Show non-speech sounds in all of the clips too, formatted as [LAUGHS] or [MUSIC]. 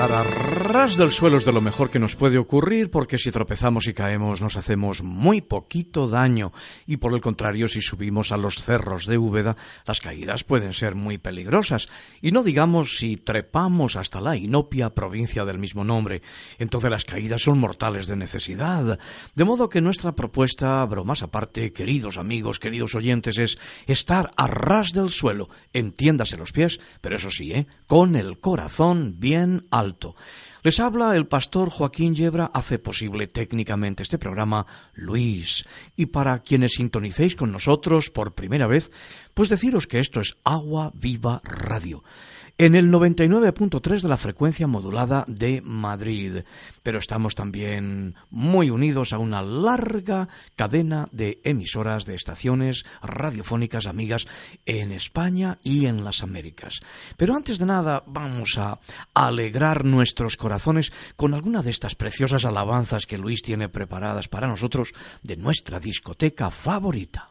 Estar a ras del suelo es de lo mejor que nos puede ocurrir porque si tropezamos y caemos nos hacemos muy poquito daño. Y por el contrario si subimos a los cerros de Úbeda las caídas pueden ser muy peligrosas. Y no digamos si trepamos hasta la inopia provincia del mismo nombre. Entonces las caídas son mortales de necesidad. De modo que nuestra propuesta bromas aparte queridos amigos queridos oyentes es estar a ras del suelo. Entiéndase los pies pero eso sí ¿eh? con el corazón bien alto. Les habla el pastor Joaquín Yebra, hace posible técnicamente este programa Luis. Y para quienes sintonicéis con nosotros por primera vez, pues deciros que esto es Agua Viva Radio en el 99.3 de la frecuencia modulada de Madrid. Pero estamos también muy unidos a una larga cadena de emisoras de estaciones radiofónicas amigas en España y en las Américas. Pero antes de nada vamos a alegrar nuestros corazones con alguna de estas preciosas alabanzas que Luis tiene preparadas para nosotros de nuestra discoteca favorita.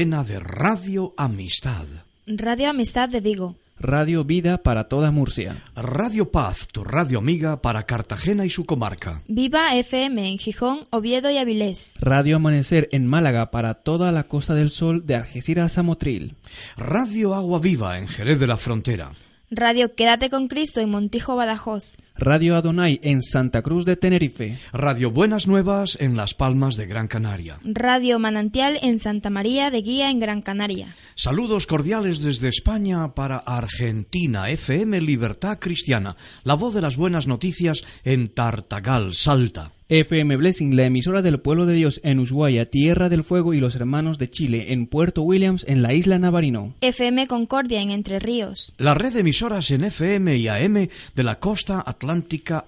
Cadena de Radio Amistad. Radio Amistad de Vigo. Radio Vida para toda Murcia. Radio Paz, tu radio amiga para Cartagena y su comarca. Viva FM en Gijón, Oviedo y Avilés. Radio Amanecer en Málaga para toda la Costa del Sol de Algeciras a Motril. Radio Agua Viva en Jerez de la Frontera. Radio Quédate con Cristo en Montijo, Badajoz. Radio Adonai en Santa Cruz de Tenerife. Radio Buenas Nuevas en Las Palmas de Gran Canaria. Radio Manantial en Santa María de Guía en Gran Canaria. Saludos cordiales desde España para Argentina, FM Libertad Cristiana, la voz de las buenas noticias en Tartagal, Salta. FM Blessing, la emisora del pueblo de Dios en Ushuaia, Tierra del Fuego y los hermanos de Chile en Puerto Williams en la isla Navarino. FM Concordia en Entre Ríos. La red de emisoras en FM y AM de la costa atlántica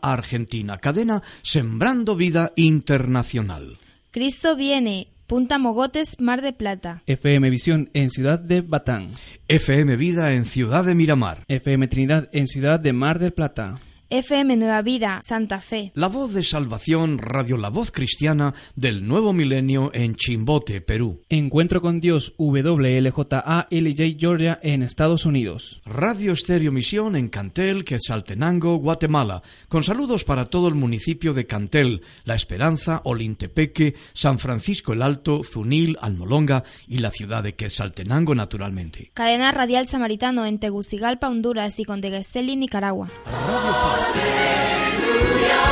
argentina. Cadena Sembrando Vida Internacional. Cristo viene. Punta Mogotes, Mar de Plata. FM Visión en Ciudad de Batán. FM Vida en Ciudad de Miramar. FM Trinidad en Ciudad de Mar del Plata. FM Nueva Vida, Santa Fe. La voz de salvación, Radio La Voz Cristiana del Nuevo Milenio en Chimbote, Perú. Encuentro con Dios, WLJA LJ Georgia en Estados Unidos. Radio Estéreo Misión en Cantel, Quetzaltenango, Guatemala. Con saludos para todo el municipio de Cantel, La Esperanza, Olintepeque, San Francisco el Alto, Zunil, Almolonga y la ciudad de Quetzaltenango, naturalmente. Cadena Radial Samaritano en Tegucigalpa, Honduras y Conteguesteli, Nicaragua. A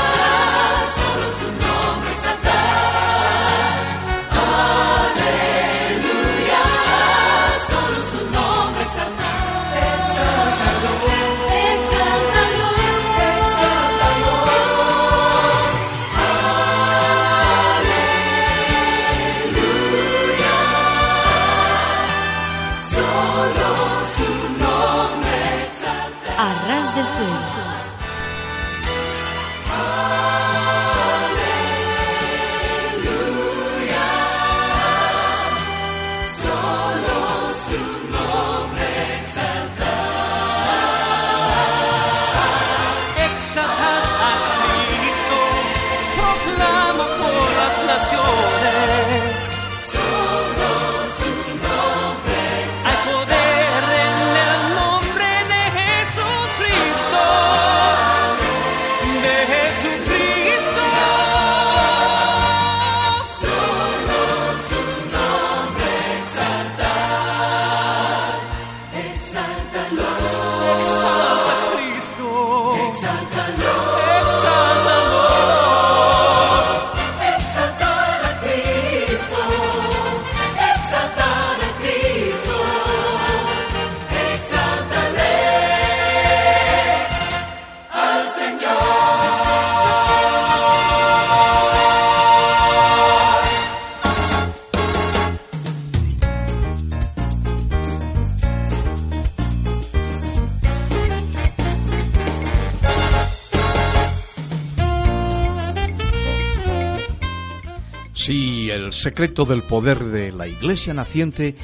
secreto del poder de la Iglesia naciente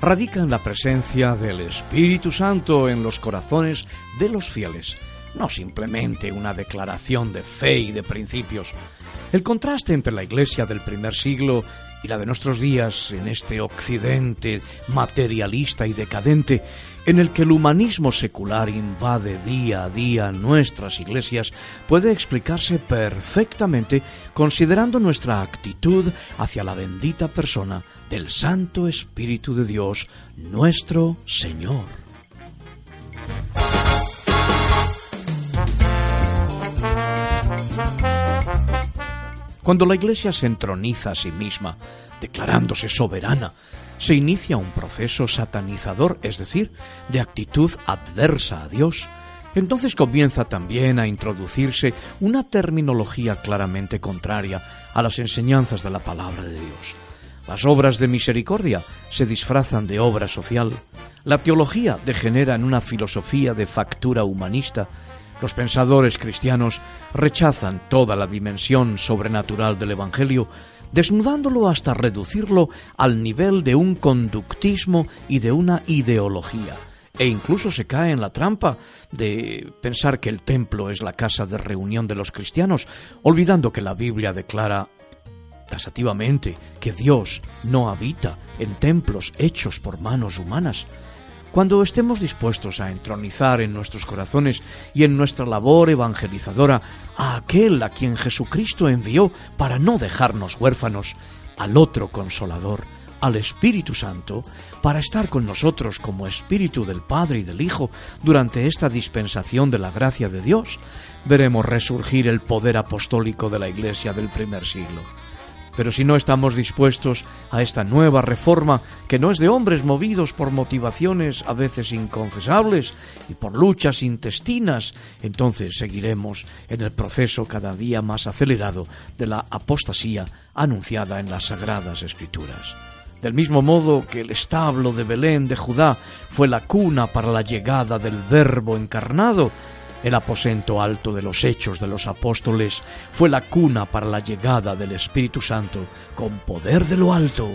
radica en la presencia del Espíritu Santo en los corazones de los fieles, no simplemente una declaración de fe y de principios. El contraste entre la Iglesia del primer siglo y la de nuestros días en este occidente materialista y decadente, en el que el humanismo secular invade día a día nuestras iglesias, puede explicarse perfectamente considerando nuestra actitud hacia la bendita persona del Santo Espíritu de Dios, nuestro Señor. Cuando la Iglesia se entroniza a sí misma, declarándose soberana, se inicia un proceso satanizador, es decir, de actitud adversa a Dios. Entonces comienza también a introducirse una terminología claramente contraria a las enseñanzas de la palabra de Dios. Las obras de misericordia se disfrazan de obra social. La teología degenera en una filosofía de factura humanista. Los pensadores cristianos rechazan toda la dimensión sobrenatural del Evangelio, desnudándolo hasta reducirlo al nivel de un conductismo y de una ideología. E incluso se cae en la trampa de pensar que el templo es la casa de reunión de los cristianos, olvidando que la Biblia declara tasativamente que Dios no habita en templos hechos por manos humanas. Cuando estemos dispuestos a entronizar en nuestros corazones y en nuestra labor evangelizadora a aquel a quien Jesucristo envió para no dejarnos huérfanos, al otro consolador, al Espíritu Santo, para estar con nosotros como Espíritu del Padre y del Hijo durante esta dispensación de la gracia de Dios, veremos resurgir el poder apostólico de la Iglesia del primer siglo. Pero si no estamos dispuestos a esta nueva reforma, que no es de hombres movidos por motivaciones a veces inconfesables y por luchas intestinas, entonces seguiremos en el proceso cada día más acelerado de la apostasía anunciada en las sagradas escrituras. Del mismo modo que el establo de Belén de Judá fue la cuna para la llegada del Verbo encarnado, el aposento alto de los hechos de los apóstoles fue la cuna para la llegada del Espíritu Santo con poder de lo alto.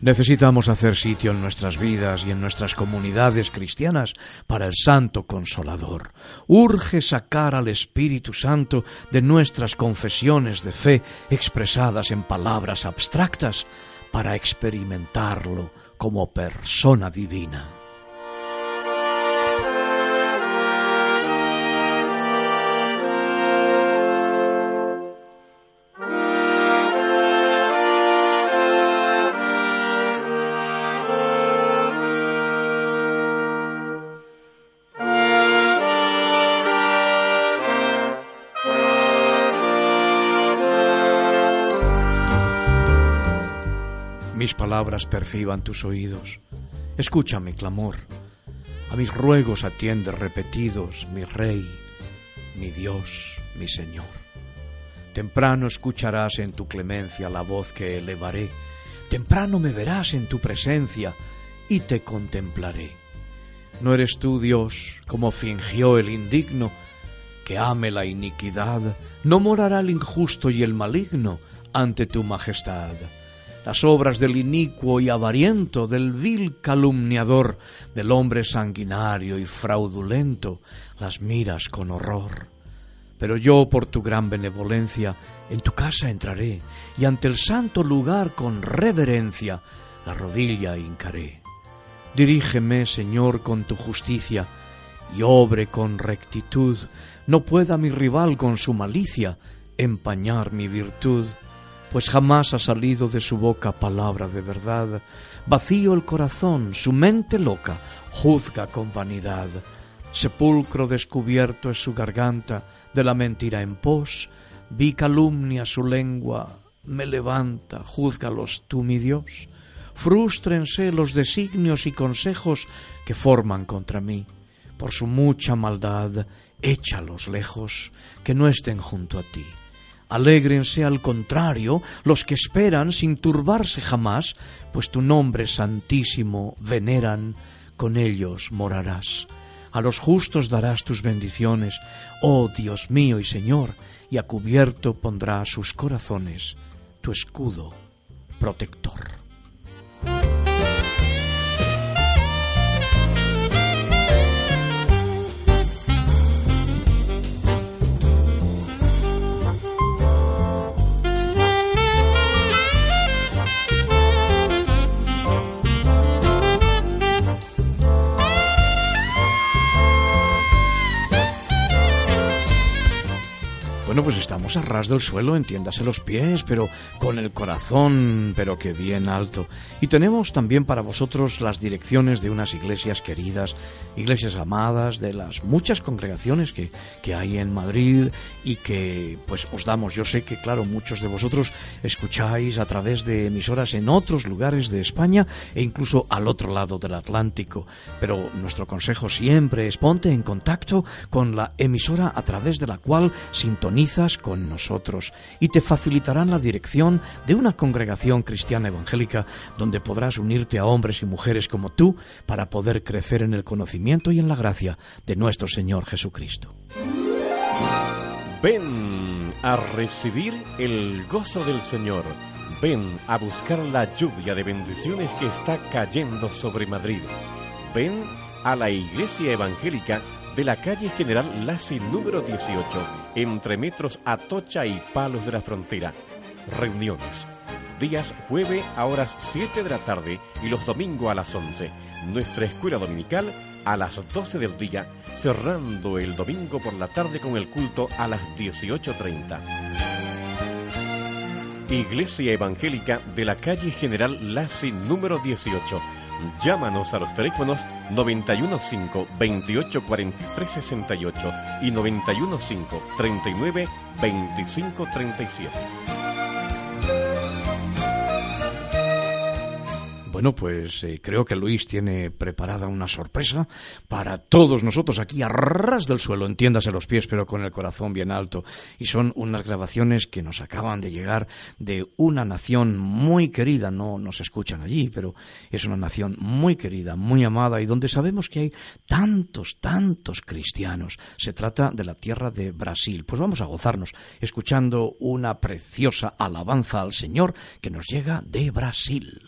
Necesitamos hacer sitio en nuestras vidas y en nuestras comunidades cristianas para el Santo Consolador. Urge sacar al Espíritu Santo de nuestras confesiones de fe expresadas en palabras abstractas para experimentarlo como persona divina. Palabras perciban tus oídos. Escucha mi clamor. A mis ruegos atiende repetidos, mi Rey, mi Dios, mi Señor. Temprano escucharás en tu clemencia la voz que elevaré. Temprano me verás en tu presencia y te contemplaré. No eres tú, Dios, como fingió el indigno, que ame la iniquidad, no morará el injusto y el maligno ante tu majestad las obras del inicuo y avariento, del vil calumniador, del hombre sanguinario y fraudulento, las miras con horror. Pero yo, por tu gran benevolencia, en tu casa entraré, y ante el santo lugar con reverencia la rodilla hincaré. Dirígeme, Señor, con tu justicia, y obre con rectitud, no pueda mi rival con su malicia empañar mi virtud pues jamás ha salido de su boca palabra de verdad. Vacío el corazón, su mente loca, juzga con vanidad. Sepulcro descubierto es su garganta, de la mentira en pos. Vi calumnia su lengua, me levanta, júzgalos tú, mi Dios. Frústrense los designios y consejos que forman contra mí. Por su mucha maldad, échalos lejos, que no estén junto a ti. Alégrense al contrario los que esperan sin turbarse jamás, pues tu nombre santísimo veneran, con ellos morarás. A los justos darás tus bendiciones, oh Dios mío y Señor, y a cubierto pondrás sus corazones tu escudo protector. Bueno, pues estamos a ras del suelo, entiéndase los pies, pero con el corazón, pero que bien alto. Y tenemos también para vosotros las direcciones de unas iglesias queridas, iglesias amadas, de las muchas congregaciones que, que hay en Madrid y que pues os damos. Yo sé que, claro, muchos de vosotros escucháis a través de emisoras en otros lugares de España e incluso al otro lado del Atlántico. Pero nuestro consejo siempre es ponte en contacto con la emisora a través de la cual sintoniza con nosotros y te facilitarán la dirección de una congregación cristiana evangélica donde podrás unirte a hombres y mujeres como tú para poder crecer en el conocimiento y en la gracia de nuestro Señor Jesucristo. Ven a recibir el gozo del Señor. Ven a buscar la lluvia de bendiciones que está cayendo sobre Madrid. Ven a la iglesia evangélica de la calle General Lassi número 18, entre metros Atocha y Palos de la Frontera. Reuniones. Días jueves a horas 7 de la tarde y los domingos a las 11. Nuestra escuela dominical a las 12 del día, cerrando el domingo por la tarde con el culto a las 18.30. Iglesia Evangélica de la calle General Lassi número 18 Llámanos a los teléfonos 915 28 43 68 y 915 Bueno, pues eh, creo que Luis tiene preparada una sorpresa para todos nosotros aquí a ras del suelo, entiéndase los pies, pero con el corazón bien alto. Y son unas grabaciones que nos acaban de llegar de una nación muy querida, no nos escuchan allí, pero es una nación muy querida, muy amada y donde sabemos que hay tantos, tantos cristianos. Se trata de la tierra de Brasil. Pues vamos a gozarnos escuchando una preciosa alabanza al Señor que nos llega de Brasil.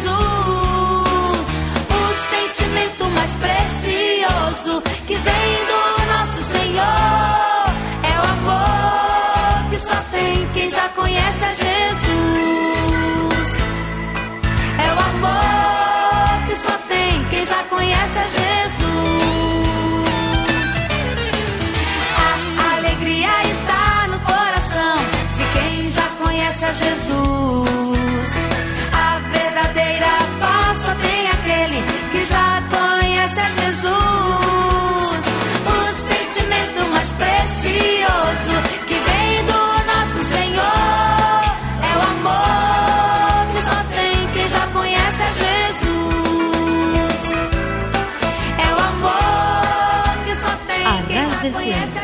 Jesus. O sentimento mais precioso que vem do nosso Senhor é o amor que só tem quem já conhece a Jesus. É o amor que só tem quem já conhece a Jesus. A alegria está no coração de quem já conhece a Jesus. Jesus. O sentimento mais precioso que vem do nosso Senhor é o amor que só tem quem já conhece a Jesus. É o amor que só tem quem já conhece a Jesus.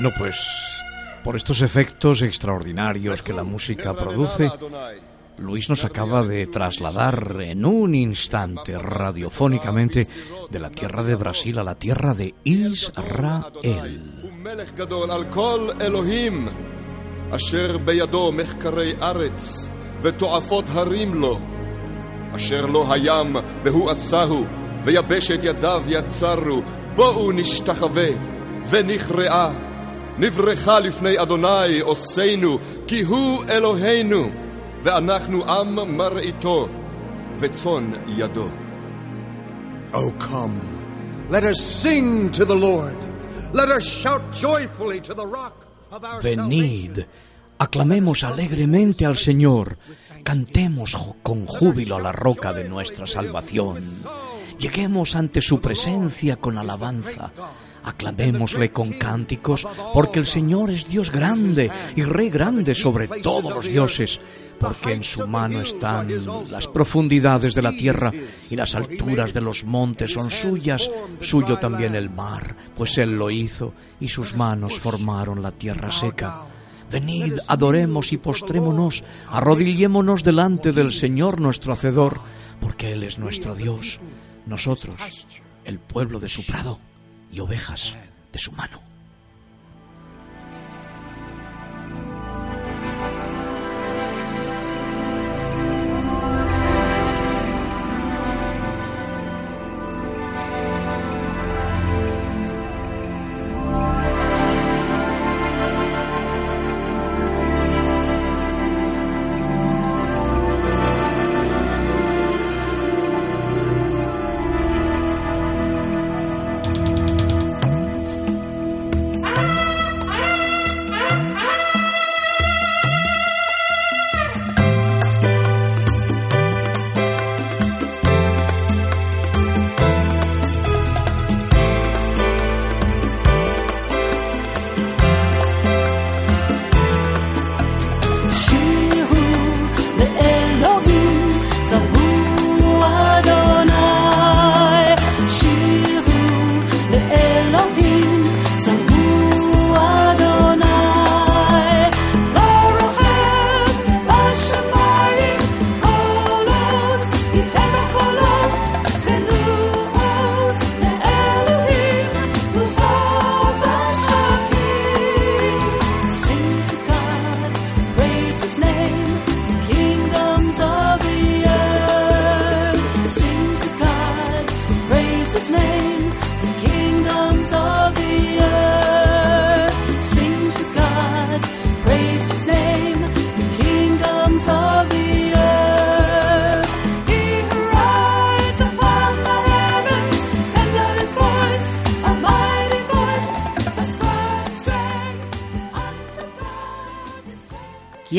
Bueno, pues por estos efectos extraordinarios que la música produce, Luis nos acaba de trasladar en un instante radiofónicamente de la tierra de Brasil a la tierra de Israel. ומלך גדול על כל אלוהים, אשר בידו מחקרי ארץ, ותועפות הרים לו, אשר לא הים והוא עשהו, ויבשת ידיו יצרו, בואו נשתחווה, ונכרעה. נברכה לפני אדוני עושנו, כי הוא אלוהינו, ואנחנו עם מרעיתו, וצאן ידו. Oh, come. Let us sing to the Lord. Let us shout joyfully to the rock of our Venid, salvation. aclamemos alegremente al Señor, cantemos jo- con júbilo a la roca de nuestra salvación. Lleguemos ante su presencia con alabanza. Aclamémosle con cánticos, porque el Señor es Dios grande y Rey grande sobre todos los dioses, porque en su mano están las profundidades de la tierra y las alturas de los montes son suyas, suyo también el mar, pues Él lo hizo y sus manos formaron la tierra seca. Venid, adoremos y postrémonos, arrodillémonos delante del Señor nuestro Hacedor, porque Él es nuestro Dios, nosotros, el pueblo de su prado y ovejas de su mano.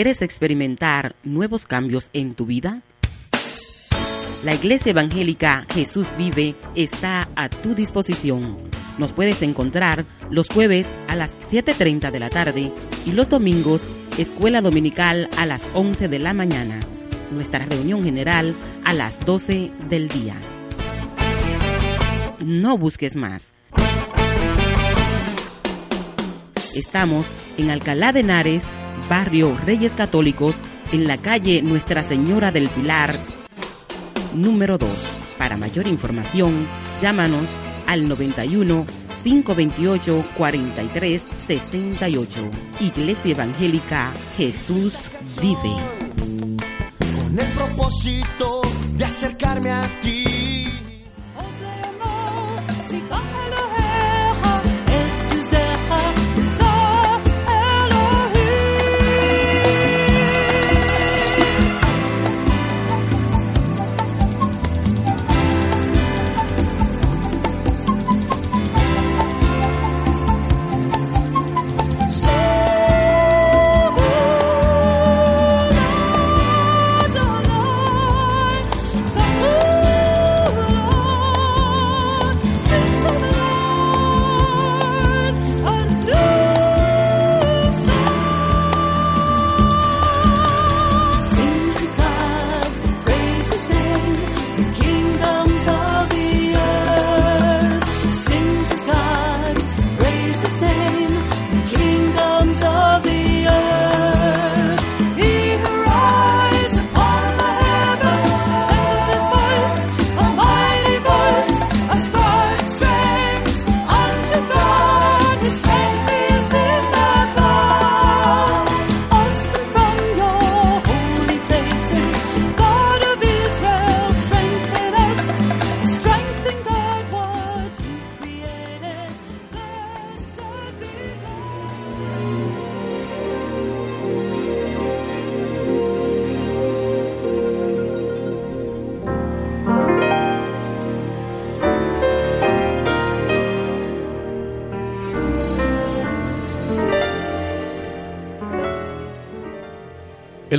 ¿Quieres experimentar nuevos cambios en tu vida? La Iglesia Evangélica Jesús Vive está a tu disposición. Nos puedes encontrar los jueves a las 7.30 de la tarde y los domingos Escuela Dominical a las 11 de la mañana. Nuestra reunión general a las 12 del día. No busques más. Estamos en Alcalá de Henares, barrio Reyes Católicos, en la calle Nuestra Señora del Pilar, número 2. Para mayor información, llámanos al 91 528 43 68. Iglesia Evangélica Jesús vive. Con el propósito de acercarme a ti.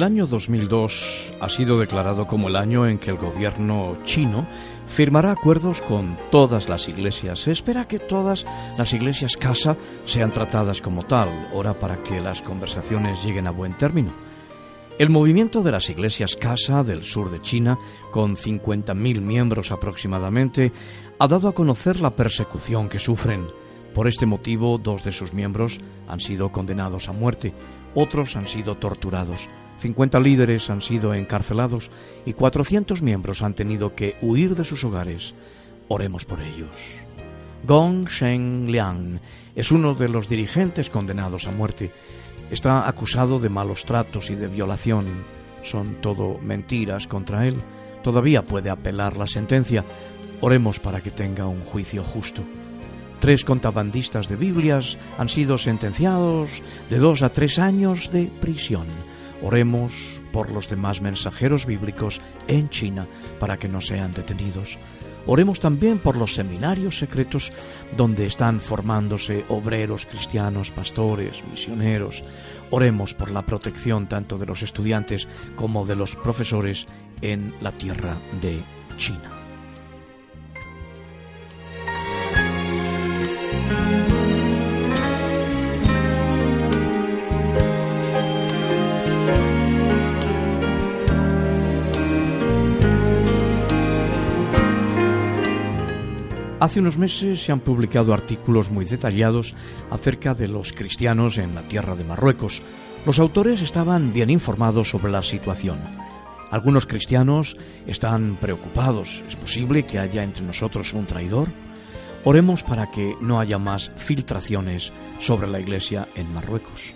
El año 2002 ha sido declarado como el año en que el gobierno chino firmará acuerdos con todas las iglesias. Se espera que todas las iglesias casa sean tratadas como tal, hora para que las conversaciones lleguen a buen término. El movimiento de las iglesias casa del sur de China, con 50.000 miembros aproximadamente, ha dado a conocer la persecución que sufren. Por este motivo, dos de sus miembros han sido condenados a muerte, otros han sido torturados. 50 líderes han sido encarcelados y 400 miembros han tenido que huir de sus hogares. Oremos por ellos. Gong Sheng Liang es uno de los dirigentes condenados a muerte. Está acusado de malos tratos y de violación. Son todo mentiras contra él. Todavía puede apelar la sentencia. Oremos para que tenga un juicio justo. Tres contrabandistas de Biblias han sido sentenciados de dos a tres años de prisión. Oremos por los demás mensajeros bíblicos en China para que no sean detenidos. Oremos también por los seminarios secretos donde están formándose obreros cristianos, pastores, misioneros. Oremos por la protección tanto de los estudiantes como de los profesores en la tierra de China. Hace unos meses se han publicado artículos muy detallados acerca de los cristianos en la tierra de Marruecos. Los autores estaban bien informados sobre la situación. Algunos cristianos están preocupados. ¿Es posible que haya entre nosotros un traidor? Oremos para que no haya más filtraciones sobre la iglesia en Marruecos.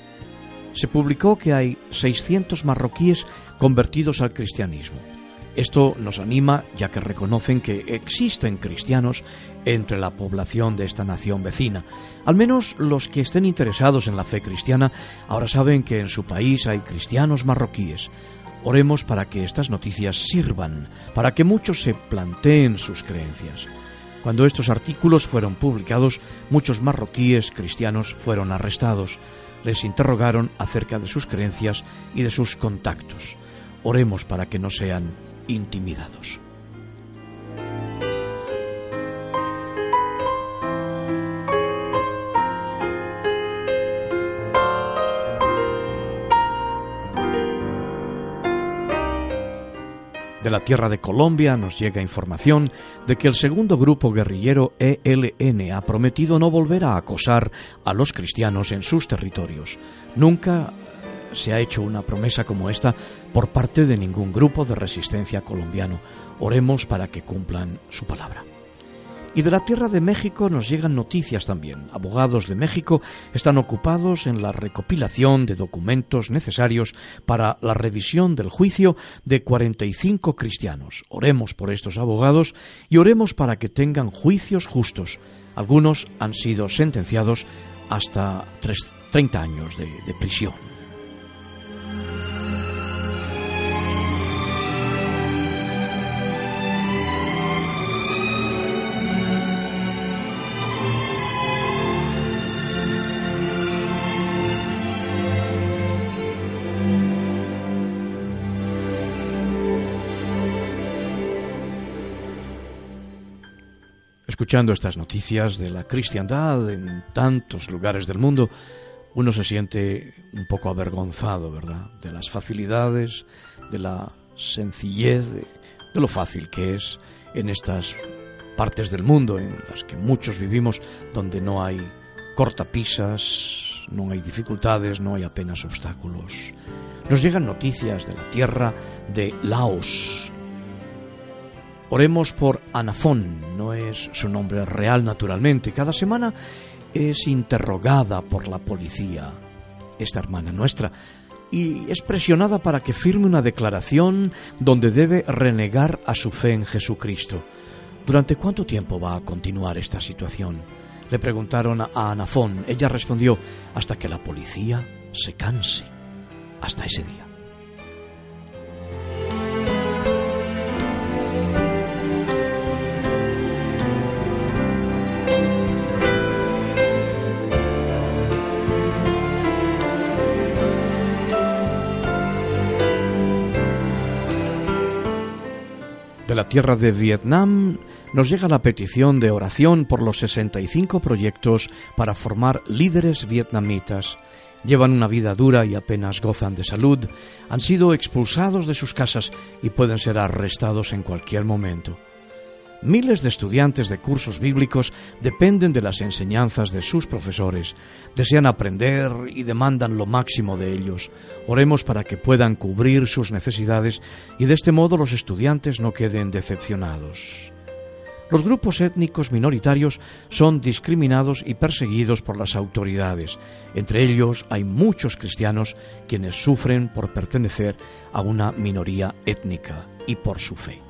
Se publicó que hay 600 marroquíes convertidos al cristianismo. Esto nos anima ya que reconocen que existen cristianos entre la población de esta nación vecina. Al menos los que estén interesados en la fe cristiana ahora saben que en su país hay cristianos marroquíes. Oremos para que estas noticias sirvan, para que muchos se planteen sus creencias. Cuando estos artículos fueron publicados, muchos marroquíes cristianos fueron arrestados. les interrogaron acerca de sus creencias y de sus contactos. Oremos para que no sean intimidados. De la tierra de Colombia nos llega información de que el segundo grupo guerrillero ELN ha prometido no volver a acosar a los cristianos en sus territorios. Nunca se ha hecho una promesa como esta por parte de ningún grupo de resistencia colombiano. Oremos para que cumplan su palabra. Y de la tierra de México nos llegan noticias también. Abogados de México están ocupados en la recopilación de documentos necesarios para la revisión del juicio de 45 cristianos. Oremos por estos abogados y oremos para que tengan juicios justos. Algunos han sido sentenciados hasta 30 años de, de prisión. Escuchando estas noticias de la cristiandad en tantos lugares del mundo, uno se siente un poco avergonzado, ¿verdad? De las facilidades, de la sencillez, de, de, lo fácil que es en estas partes del mundo en las que muchos vivimos, donde no hay cortapisas, no hay dificultades, no hay apenas obstáculos. Nos llegan noticias de la tierra de Laos, Oremos por Anafón, no es su nombre real naturalmente. Cada semana es interrogada por la policía, esta hermana nuestra, y es presionada para que firme una declaración donde debe renegar a su fe en Jesucristo. ¿Durante cuánto tiempo va a continuar esta situación? Le preguntaron a Anafón. Ella respondió, hasta que la policía se canse. Hasta ese día. De la tierra de Vietnam nos llega la petición de oración por los 65 proyectos para formar líderes vietnamitas. Llevan una vida dura y apenas gozan de salud, han sido expulsados de sus casas y pueden ser arrestados en cualquier momento. Miles de estudiantes de cursos bíblicos dependen de las enseñanzas de sus profesores, desean aprender y demandan lo máximo de ellos. Oremos para que puedan cubrir sus necesidades y de este modo los estudiantes no queden decepcionados. Los grupos étnicos minoritarios son discriminados y perseguidos por las autoridades. Entre ellos hay muchos cristianos quienes sufren por pertenecer a una minoría étnica y por su fe.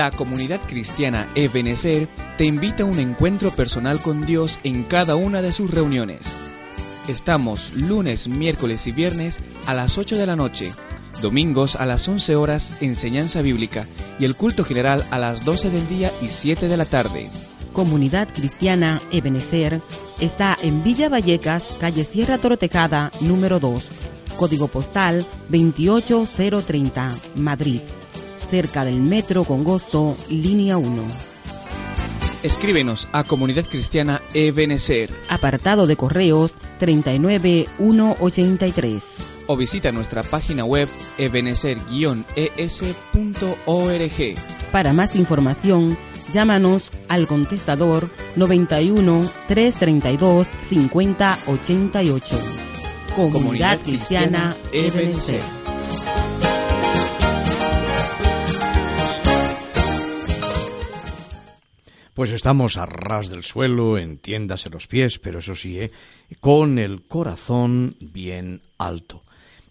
La comunidad cristiana Ebenezer te invita a un encuentro personal con Dios en cada una de sus reuniones. Estamos lunes, miércoles y viernes a las 8 de la noche, domingos a las 11 horas enseñanza bíblica y el culto general a las 12 del día y 7 de la tarde. Comunidad Cristiana Ebenezer está en Villa Vallecas, calle Sierra Torotecada, número 2, código postal 28030, Madrid cerca del Metro Congosto, línea 1. Escríbenos a Comunidad Cristiana Ebenezer. Apartado de correos 39183. O visita nuestra página web ebenezer-es.org. Para más información, llámanos al contestador 91 332 5088. Comunidad, Comunidad Cristiana, Cristiana. Pues estamos a ras del suelo, entiéndase los pies, pero eso sí, ¿eh? con el corazón bien alto.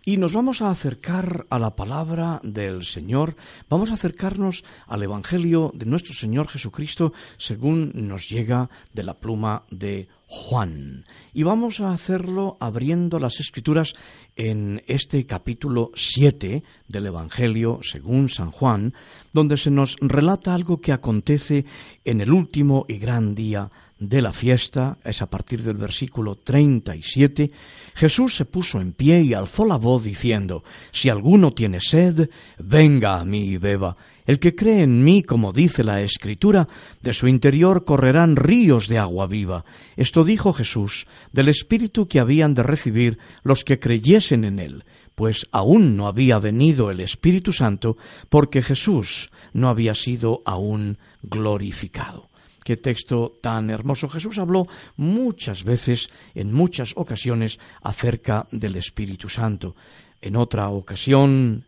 Y nos vamos a acercar a la palabra del Señor, vamos a acercarnos al Evangelio de nuestro Señor Jesucristo según nos llega de la pluma de Juan. Y vamos a hacerlo abriendo las escrituras en este capítulo 7 del Evangelio según San Juan, donde se nos relata algo que acontece en el último y gran día de la fiesta, es a partir del versículo 37, Jesús se puso en pie y alzó la voz diciendo, Si alguno tiene sed, venga a mí y beba. El que cree en mí, como dice la Escritura, de su interior correrán ríos de agua viva. Esto dijo Jesús, del Espíritu que habían de recibir los que creyesen en él, pues aún no había venido el Espíritu Santo, porque Jesús no había sido aún glorificado. Qué texto tan hermoso. Jesús habló muchas veces, en muchas ocasiones, acerca del Espíritu Santo. En otra ocasión,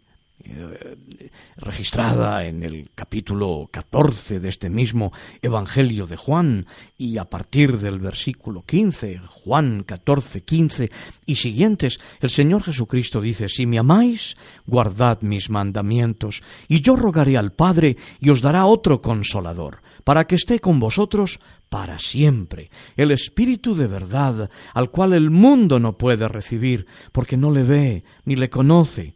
registrada en el capítulo 14 de este mismo Evangelio de Juan y a partir del versículo 15, Juan 14, 15 y siguientes, el Señor Jesucristo dice, si me amáis, guardad mis mandamientos y yo rogaré al Padre y os dará otro consolador, para que esté con vosotros para siempre, el Espíritu de verdad, al cual el mundo no puede recibir, porque no le ve ni le conoce,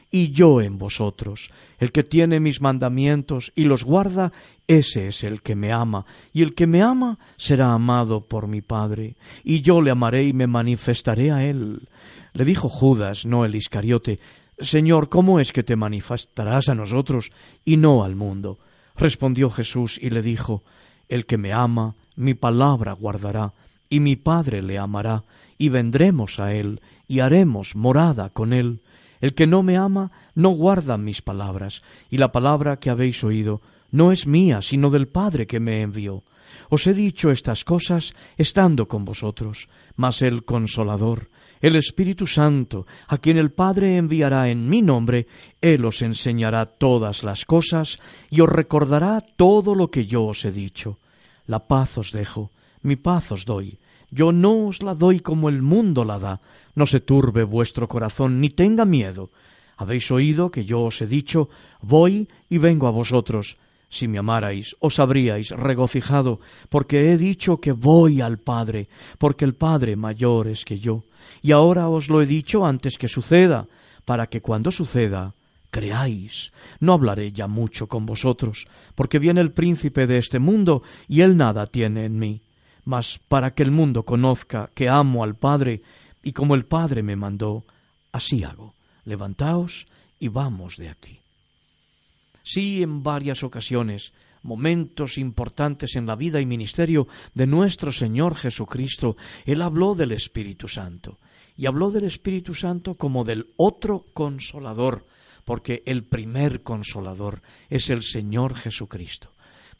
y yo en vosotros. El que tiene mis mandamientos y los guarda, ese es el que me ama, y el que me ama será amado por mi Padre, y yo le amaré y me manifestaré a él. Le dijo Judas, no el Iscariote, Señor, ¿cómo es que te manifestarás a nosotros y no al mundo? Respondió Jesús y le dijo, El que me ama, mi palabra guardará, y mi Padre le amará, y vendremos a él, y haremos morada con él. El que no me ama, no guarda mis palabras, y la palabra que habéis oído no es mía, sino del Padre que me envió. Os he dicho estas cosas estando con vosotros, mas el consolador, el Espíritu Santo, a quien el Padre enviará en mi nombre, Él os enseñará todas las cosas y os recordará todo lo que yo os he dicho. La paz os dejo, mi paz os doy. Yo no os la doy como el mundo la da. No se turbe vuestro corazón, ni tenga miedo. Habéis oído que yo os he dicho, voy y vengo a vosotros. Si me amarais, os habríais regocijado, porque he dicho que voy al Padre, porque el Padre mayor es que yo. Y ahora os lo he dicho antes que suceda, para que cuando suceda, creáis. No hablaré ya mucho con vosotros, porque viene el príncipe de este mundo, y él nada tiene en mí. Mas para que el mundo conozca que amo al Padre, y como el Padre me mandó, así hago. Levantaos y vamos de aquí. Sí, en varias ocasiones, momentos importantes en la vida y ministerio de nuestro Señor Jesucristo, Él habló del Espíritu Santo. Y habló del Espíritu Santo como del otro consolador, porque el primer consolador es el Señor Jesucristo.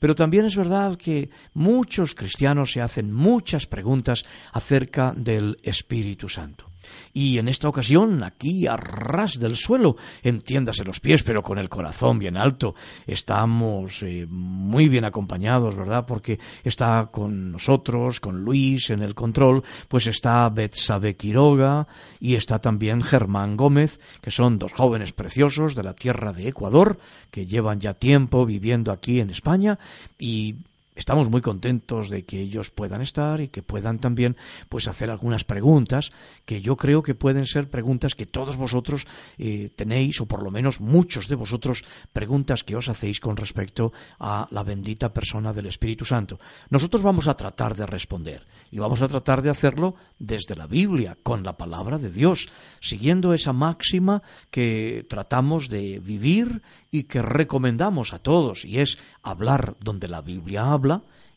Pero también es verdad que muchos cristianos se hacen muchas preguntas acerca del Espíritu Santo. Y en esta ocasión, aquí a ras del suelo, entiéndase los pies, pero con el corazón bien alto, estamos eh, muy bien acompañados, ¿verdad? Porque está con nosotros, con Luis en el control, pues está Betsabe Quiroga y está también Germán Gómez, que son dos jóvenes preciosos de la tierra de Ecuador, que llevan ya tiempo viviendo aquí en España y estamos muy contentos de que ellos puedan estar y que puedan también pues hacer algunas preguntas que yo creo que pueden ser preguntas que todos vosotros eh, tenéis o por lo menos muchos de vosotros preguntas que os hacéis con respecto a la bendita persona del Espíritu Santo. Nosotros vamos a tratar de responder y vamos a tratar de hacerlo desde la Biblia, con la palabra de Dios, siguiendo esa máxima que tratamos de vivir y que recomendamos a todos y es hablar donde la Biblia habla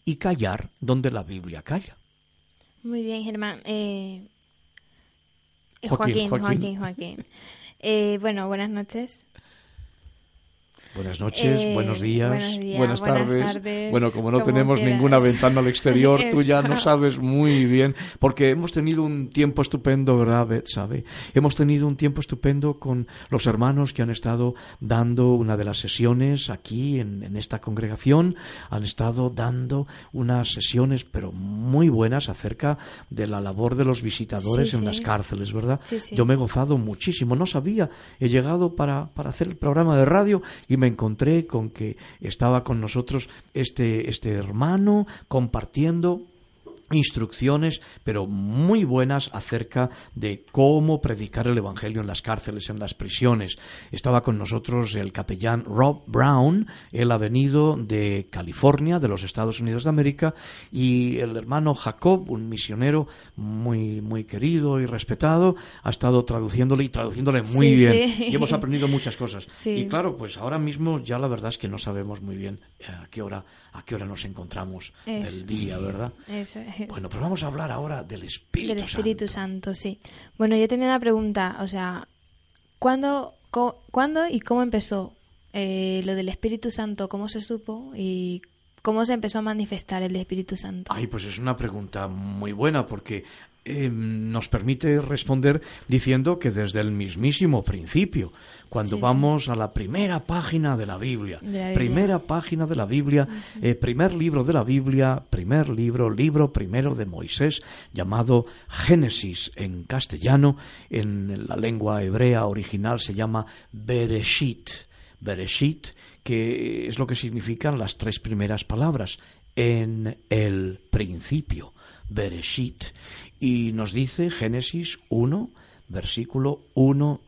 y callar donde la Biblia calla. Muy bien, Germán. Eh, Eh, Joaquín, Joaquín, Joaquín. Joaquín, Joaquín. Eh, bueno, buenas noches. Buenas noches, Eh, buenos días, buenos días, buenas, buenas tardes. Bueno, como no como tenemos quieras. ninguna ventana al exterior, tú ya no sabes muy bien, porque hemos tenido un tiempo estupendo, ¿verdad, Beth? ¿Sabe? Hemos tenido un tiempo estupendo con los hermanos que han estado dando una de las sesiones aquí en, en esta congregación, han estado dando unas sesiones, pero muy buenas, acerca de la labor de los visitadores Sí, en sí. las cárceles, ¿verdad? Sí. Yo me he gozado muchísimo. No sabía, he llegado para, para hacer el programa de radio y me encontré con que estaba con nosotros este, este hermano compartiendo instrucciones, pero muy buenas acerca de cómo predicar el Evangelio en las cárceles, en las prisiones. Estaba con nosotros el capellán Rob Brown, él ha venido de California, de los Estados Unidos de América, y el hermano Jacob, un misionero muy, muy querido y respetado, ha estado traduciéndole y traduciéndole muy Sí, bien. sí. Y hemos aprendido muchas cosas. Sí. Y claro, pues ahora mismo ya la verdad es que no sabemos muy bien eh, a qué hora, a qué hora nos encontramos Eso. del día, ¿verdad? Eso es. [LAUGHS] Bueno, pues vamos a hablar ahora del Espíritu Del Espíritu Santo. Santo, sí. Bueno, yo tenía una pregunta, o sea, ¿cuándo, ¿cuándo y cómo empezó eh, lo del Espíritu Santo? ¿Cómo se supo y cómo se empezó a manifestar el Espíritu Santo? Ay, pues es una pregunta muy buena porque eh, nos permite responder diciendo que desde el mismísimo principio, cuando Sí, sí. vamos a la primera página de la Biblia, De la Biblia. primera página de la Biblia, eh, primer libro de la Biblia, primer libro, libro primero de Moisés, llamado Génesis en castellano, en la lengua hebrea original se llama Bereshit. Bereshit, que es lo que significan las tres primeras palabras, en el principio, Bereshit. Y nos dice Génesis 1, versículo 1,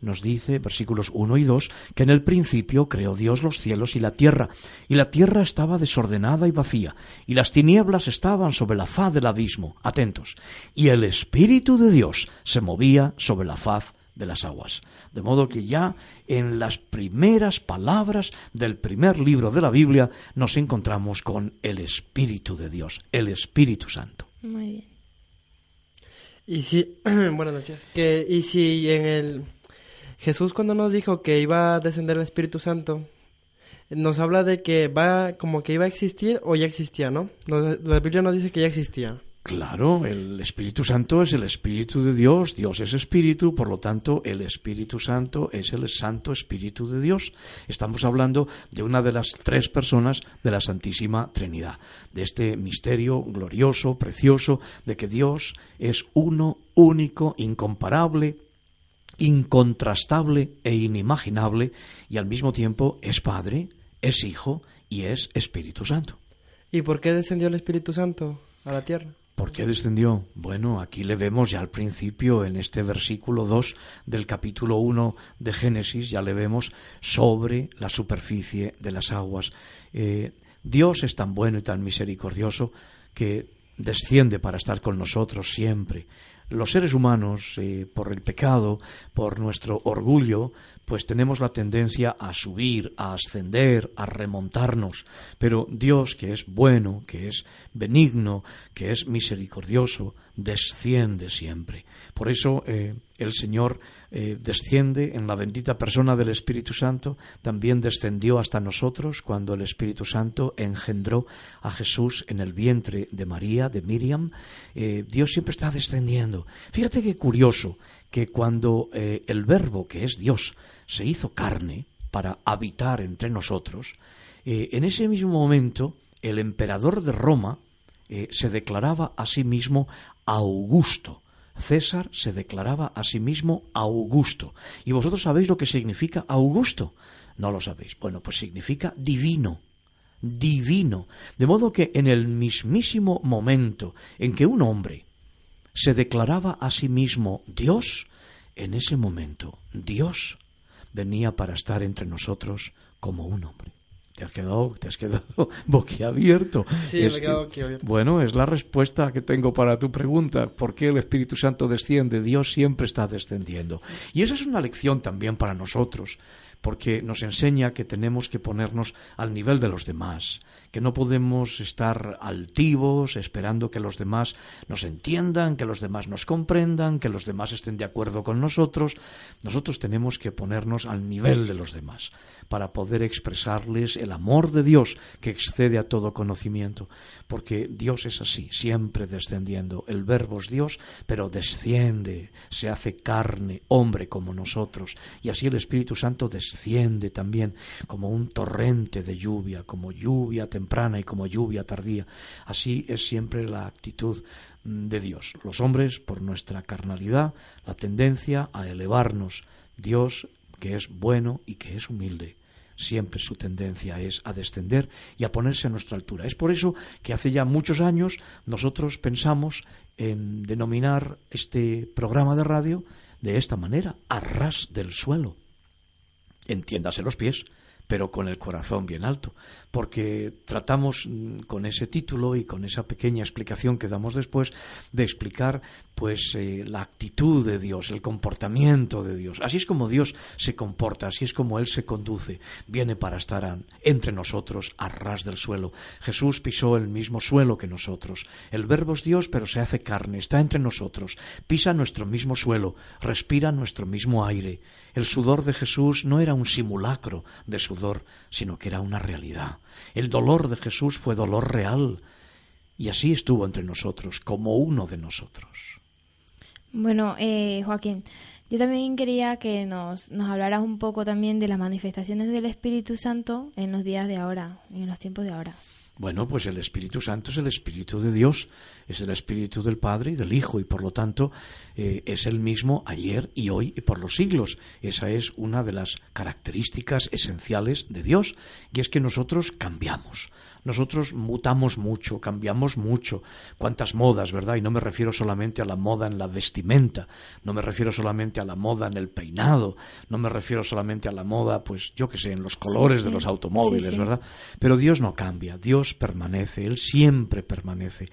nos dice, versículos 1 y 2, que en el principio creó Dios los cielos y la tierra, y la tierra estaba desordenada y vacía, y las tinieblas estaban sobre la faz del abismo, atentos, y el Espíritu de Dios se movía sobre la faz de las aguas. De modo que ya en las primeras palabras del primer libro de la Biblia nos encontramos con el Espíritu de Dios, el Espíritu Santo. Muy bien. Y si, [CLEARS THROAT] buenas noches, que, y si en el, Jesús cuando nos dijo que iba a descender el Espíritu Santo, nos habla de que va, como que iba a existir o ya existía, ¿no? La Biblia nos dice que ya existía. Claro, el Espíritu Santo es el Espíritu de Dios, Dios es Espíritu, por lo tanto el Espíritu Santo es el Santo Espíritu de Dios. Estamos hablando de una de las tres personas de la Santísima Trinidad, de este misterio glorioso, precioso, de que Dios es uno, único, incomparable, incontrastable e inimaginable, y al mismo tiempo es Padre, es Hijo y es Espíritu Santo. ¿Y por qué descendió el Espíritu Santo a la tierra? ¿Por qué descendió? Bueno, aquí le vemos ya al principio, en este versículo 2 del capítulo 1 de Génesis, ya le vemos sobre la superficie de las aguas. Eh, Dios es tan bueno y tan misericordioso que desciende para estar con nosotros siempre. Los seres humanos, eh, por el pecado, por nuestro orgullo, pues tenemos la tendencia a subir, a ascender, a remontarnos. Pero Dios, que es bueno, que es benigno, que es misericordioso, desciende siempre. Por eso eh, el Señor eh, desciende en la bendita persona del Espíritu Santo, también descendió hasta nosotros cuando el Espíritu Santo engendró a Jesús en el vientre de María, de Miriam. Eh, Dios siempre está descendiendo. Fíjate qué curioso que cuando eh, el Verbo, que es Dios, se hizo carne para habitar entre nosotros, eh, en ese mismo momento el emperador de Roma eh, se declaraba a sí mismo Augusto. César se declaraba a sí mismo Augusto. ¿Y vosotros sabéis lo que significa Augusto? No lo sabéis. Bueno, pues significa divino. Divino. De modo que en el mismísimo momento en que un hombre se declaraba a sí mismo Dios, en ese momento Dios venía para estar entre nosotros como un hombre. Te has quedado, te has quedado [LAUGHS] boquiabierto. Sí, me he quedado boquiabierto. Bueno, es la respuesta que tengo para tu pregunta. ¿Por qué el Espíritu Santo desciende? Dios siempre está descendiendo. Y esa es una lección también para nosotros, porque nos enseña que tenemos que ponernos al nivel de los demás, que no podemos estar altivos esperando que los demás nos entiendan, que los demás nos comprendan, que los demás estén de acuerdo con nosotros. Nosotros tenemos que ponernos al nivel de los demás para poder expresarles el amor de Dios que excede a todo conocimiento, porque Dios es así, siempre descendiendo. El verbo es Dios, pero desciende, se hace carne, hombre como nosotros, y así el Espíritu Santo desciende también como un torrente de lluvia, como lluvia temprana y como lluvia tardía. Así es siempre la actitud de Dios. Los hombres, por nuestra carnalidad, la tendencia a elevarnos. Dios, que es bueno y que es humilde, siempre su tendencia es a descender y a ponerse a nuestra altura. Es por eso que hace ya muchos años nosotros pensamos en denominar este programa de radio de esta manera, a ras del suelo. Entiéndase los pies, pero con el corazón bien alto, porque tratamos mm, con ese título y con esa pequeña explicación que damos después de explicar pues eh, la actitud de Dios, el comportamiento de Dios. Así es como Dios se comporta, así es como él se conduce, viene para estar entre nosotros a ras del suelo. Jesús pisó el mismo suelo que nosotros. El verbo es Dios, pero se hace carne, está entre nosotros, pisa nuestro mismo suelo, respira nuestro mismo aire. El sudor de Jesús no era un simulacro de sudor, sino que era una realidad. El dolor de Jesús fue dolor real, y así estuvo entre nosotros, como uno de nosotros. Bueno, eh, Joaquín, yo también quería que nos, nos hablaras un poco también de las manifestaciones del Espíritu Santo en los días de ahora, en los tiempos de ahora. Bueno, pues el Espíritu Santo es el Espíritu de Dios, es el Espíritu del Padre y del Hijo, y por lo tanto eh, es el mismo ayer y hoy y por los siglos. Esa es una de las características esenciales de Dios, y es que nosotros cambiamos. Nosotros mutamos mucho, cambiamos mucho. Cuántas modas, ¿verdad? Y no me refiero solamente a la moda en la vestimenta, no me refiero solamente a la moda en el peinado, no me refiero solamente a la moda, pues yo que sé, en los colores Sí, de los automóviles, sí. ¿verdad? Pero Dios no cambia, Dios permanece, Él siempre permanece.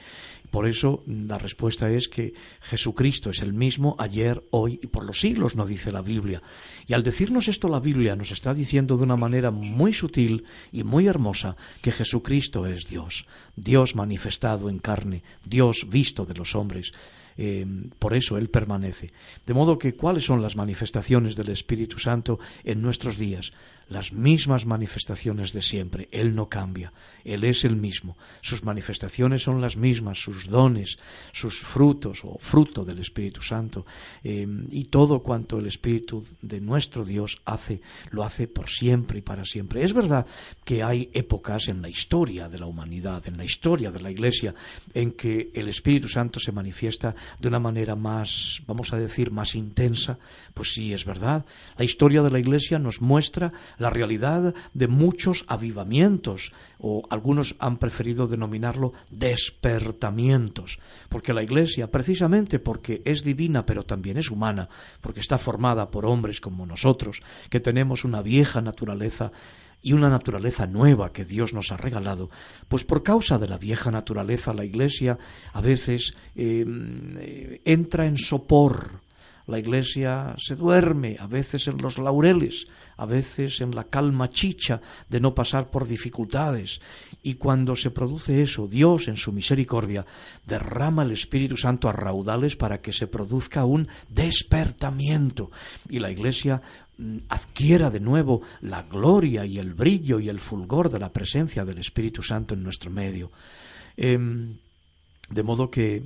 Por eso la respuesta es que Jesucristo es el mismo ayer, hoy y por los siglos, no dice la Biblia. Y al decirnos esto la Biblia nos está diciendo de una manera muy sutil y muy hermosa que Jesucristo es Dios, Dios manifestado en carne, Dios visto de los hombres. Eh, por eso Él permanece. De modo que, ¿cuáles son las manifestaciones del Espíritu Santo en nuestros días? Las mismas manifestaciones de siempre. Él no cambia. Él es el mismo. Sus manifestaciones son las mismas, sus dones, sus frutos o fruto del Espíritu Santo. eh, y todo cuanto el Espíritu de nuestro Dios hace, lo hace por siempre y para siempre. Es verdad que hay épocas en la historia de la humanidad, en la historia de la Iglesia, en que el Espíritu Santo se manifiesta de una manera más, vamos a decir, más intensa. Pues sí, es verdad. La historia de la Iglesia nos muestra la realidad de muchos avivamientos, o algunos han preferido denominarlo despertamientos, porque la Iglesia, precisamente porque es divina, pero también es humana, porque está formada por hombres como nosotros, que tenemos una vieja naturaleza y una naturaleza nueva que Dios nos ha regalado, pues por causa de la vieja naturaleza la Iglesia a veces eh, eh, entra en sopor. La Iglesia se duerme, a veces en los laureles, a veces en la calma chicha de no pasar por dificultades. Y cuando se produce eso, Dios en su misericordia derrama el Espíritu Santo a raudales para que se produzca un despertamiento. Y la Iglesia mm, adquiera de nuevo la gloria y el brillo y el fulgor de la presencia del Espíritu Santo en nuestro medio. Em, de modo que,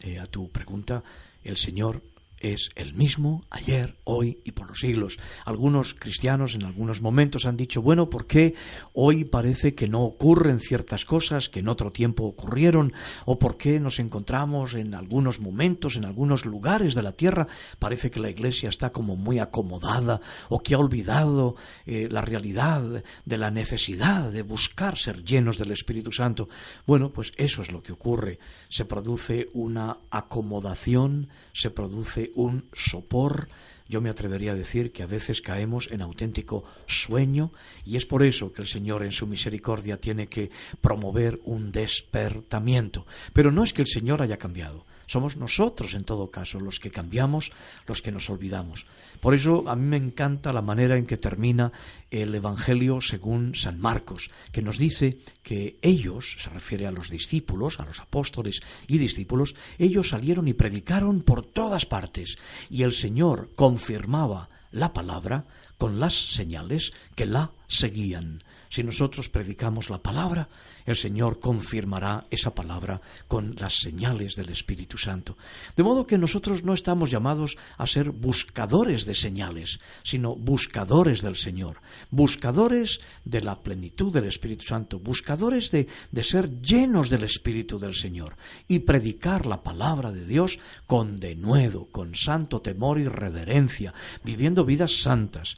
eh, a tu pregunta, el Señor es el mismo ayer, hoy y por los siglos. Algunos cristianos en algunos momentos han dicho, bueno, ¿por qué hoy parece que no ocurren ciertas cosas que en otro tiempo ocurrieron? ¿O por qué nos encontramos en algunos momentos, en algunos lugares de la tierra? Parece que la Iglesia está como muy acomodada o que ha olvidado eh, la realidad de la necesidad de buscar ser llenos del Espíritu Santo. Bueno, pues eso es lo que ocurre. Se produce una acomodación, se produce un sopor, yo me atrevería a decir que a veces caemos en auténtico sueño y es por eso que el Señor en su misericordia tiene que promover un despertamiento. Pero no es que el Señor haya cambiado, somos nosotros en todo caso los que cambiamos, los que nos olvidamos. Por eso a mí me encanta la manera en que termina el Evangelio según San Marcos, que nos dice que ellos, se refiere a los discípulos, a los apóstoles y discípulos, ellos salieron y predicaron por todas partes y el Señor confirmaba la palabra con las señales que la seguían. Si nosotros predicamos la palabra, el Señor confirmará esa palabra con las señales del Espíritu Santo. De modo que nosotros no estamos llamados a ser buscadores de señales, sino buscadores del Señor, buscadores de la plenitud del Espíritu Santo, buscadores de, de ser llenos del Espíritu del Señor. Y predicar la palabra de Dios con denuedo, con santo temor y reverencia, viviendo vidas santas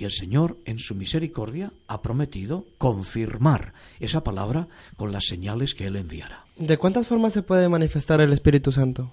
y el Señor, en su misericordia, ha prometido confirmar esa palabra con las señales que Él enviará. ¿De cuántas formas se puede manifestar el Espíritu Santo?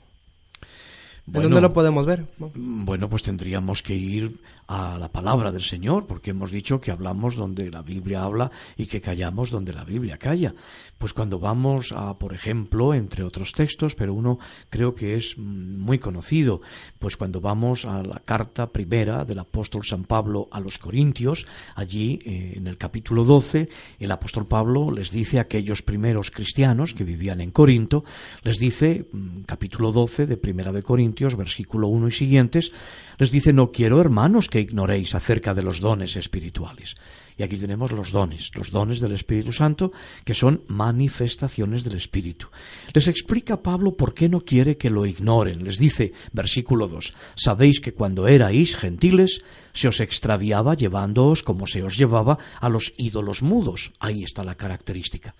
¿De Bueno, dónde lo podemos ver? Bueno, pues tendríamos que ir a la palabra del Señor, porque hemos dicho que hablamos donde la Biblia habla y que callamos donde la Biblia calla. Pues cuando vamos a, por ejemplo, entre otros textos, pero uno creo que es mm, muy conocido, pues cuando vamos a la carta primera del apóstol San Pablo a los Corintios, allí eh, en el capítulo 12, el apóstol Pablo les dice a aquellos primeros cristianos que vivían en Corinto, les dice, mm, capítulo 12 de primera de Versículo 1 y siguientes, les dice, no quiero, hermanos, que ignoréis acerca de los dones espirituales. Y aquí tenemos los dones, los dones del Espíritu Santo, que son manifestaciones del Espíritu. Les explica Pablo por qué no quiere que lo ignoren. Les dice, versículo 2, sabéis que cuando erais gentiles, se os extraviaba llevándoos como se os llevaba a los ídolos mudos. Ahí está la característica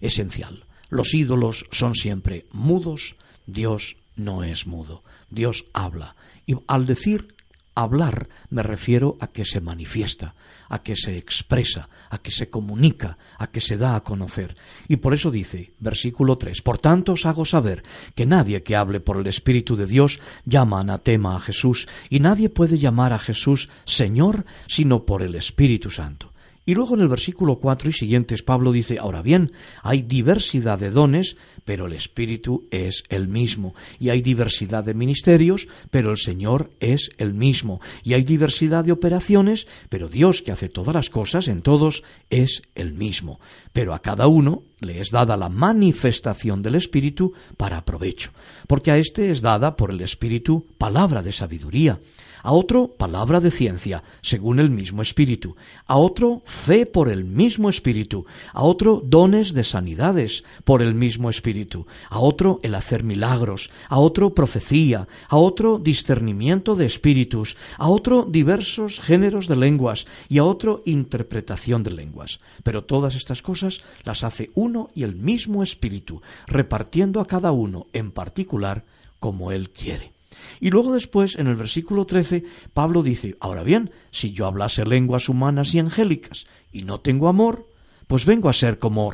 esencial. Los ídolos son siempre mudos, Dios no es mudo, Dios habla. Y al decir hablar me refiero a que se manifiesta, a que se expresa, a que se comunica, a que se da a conocer. Y por eso dice, versículo 3, Por tanto os hago saber que nadie que hable por el Espíritu de Dios llama anatema a Jesús, y nadie puede llamar a Jesús Señor sino por el Espíritu Santo. Y luego en el versículo 4 y siguientes Pablo dice, ahora bien, hay diversidad de dones, pero el Espíritu es el mismo. Y hay diversidad de ministerios, pero el Señor es el mismo. Y hay diversidad de operaciones, pero Dios que hace todas las cosas en todos es el mismo. Pero a cada uno le es dada la manifestación del Espíritu para provecho. Porque a éste es dada por el Espíritu palabra de sabiduría a otro palabra de ciencia, según el mismo Espíritu, a otro fe por el mismo Espíritu, a otro dones de sanidades por el mismo Espíritu, a otro el hacer milagros, a otro profecía, a otro discernimiento de espíritus, a otro diversos géneros de lenguas. Y a otro interpretación de lenguas. Pero todas estas cosas las hace uno y el mismo Espíritu, repartiendo a cada uno en particular como Él quiere. Y luego después, en el versículo 13, Pablo dice, ahora bien, si yo hablase lenguas humanas y angélicas y no tengo amor, pues vengo a ser como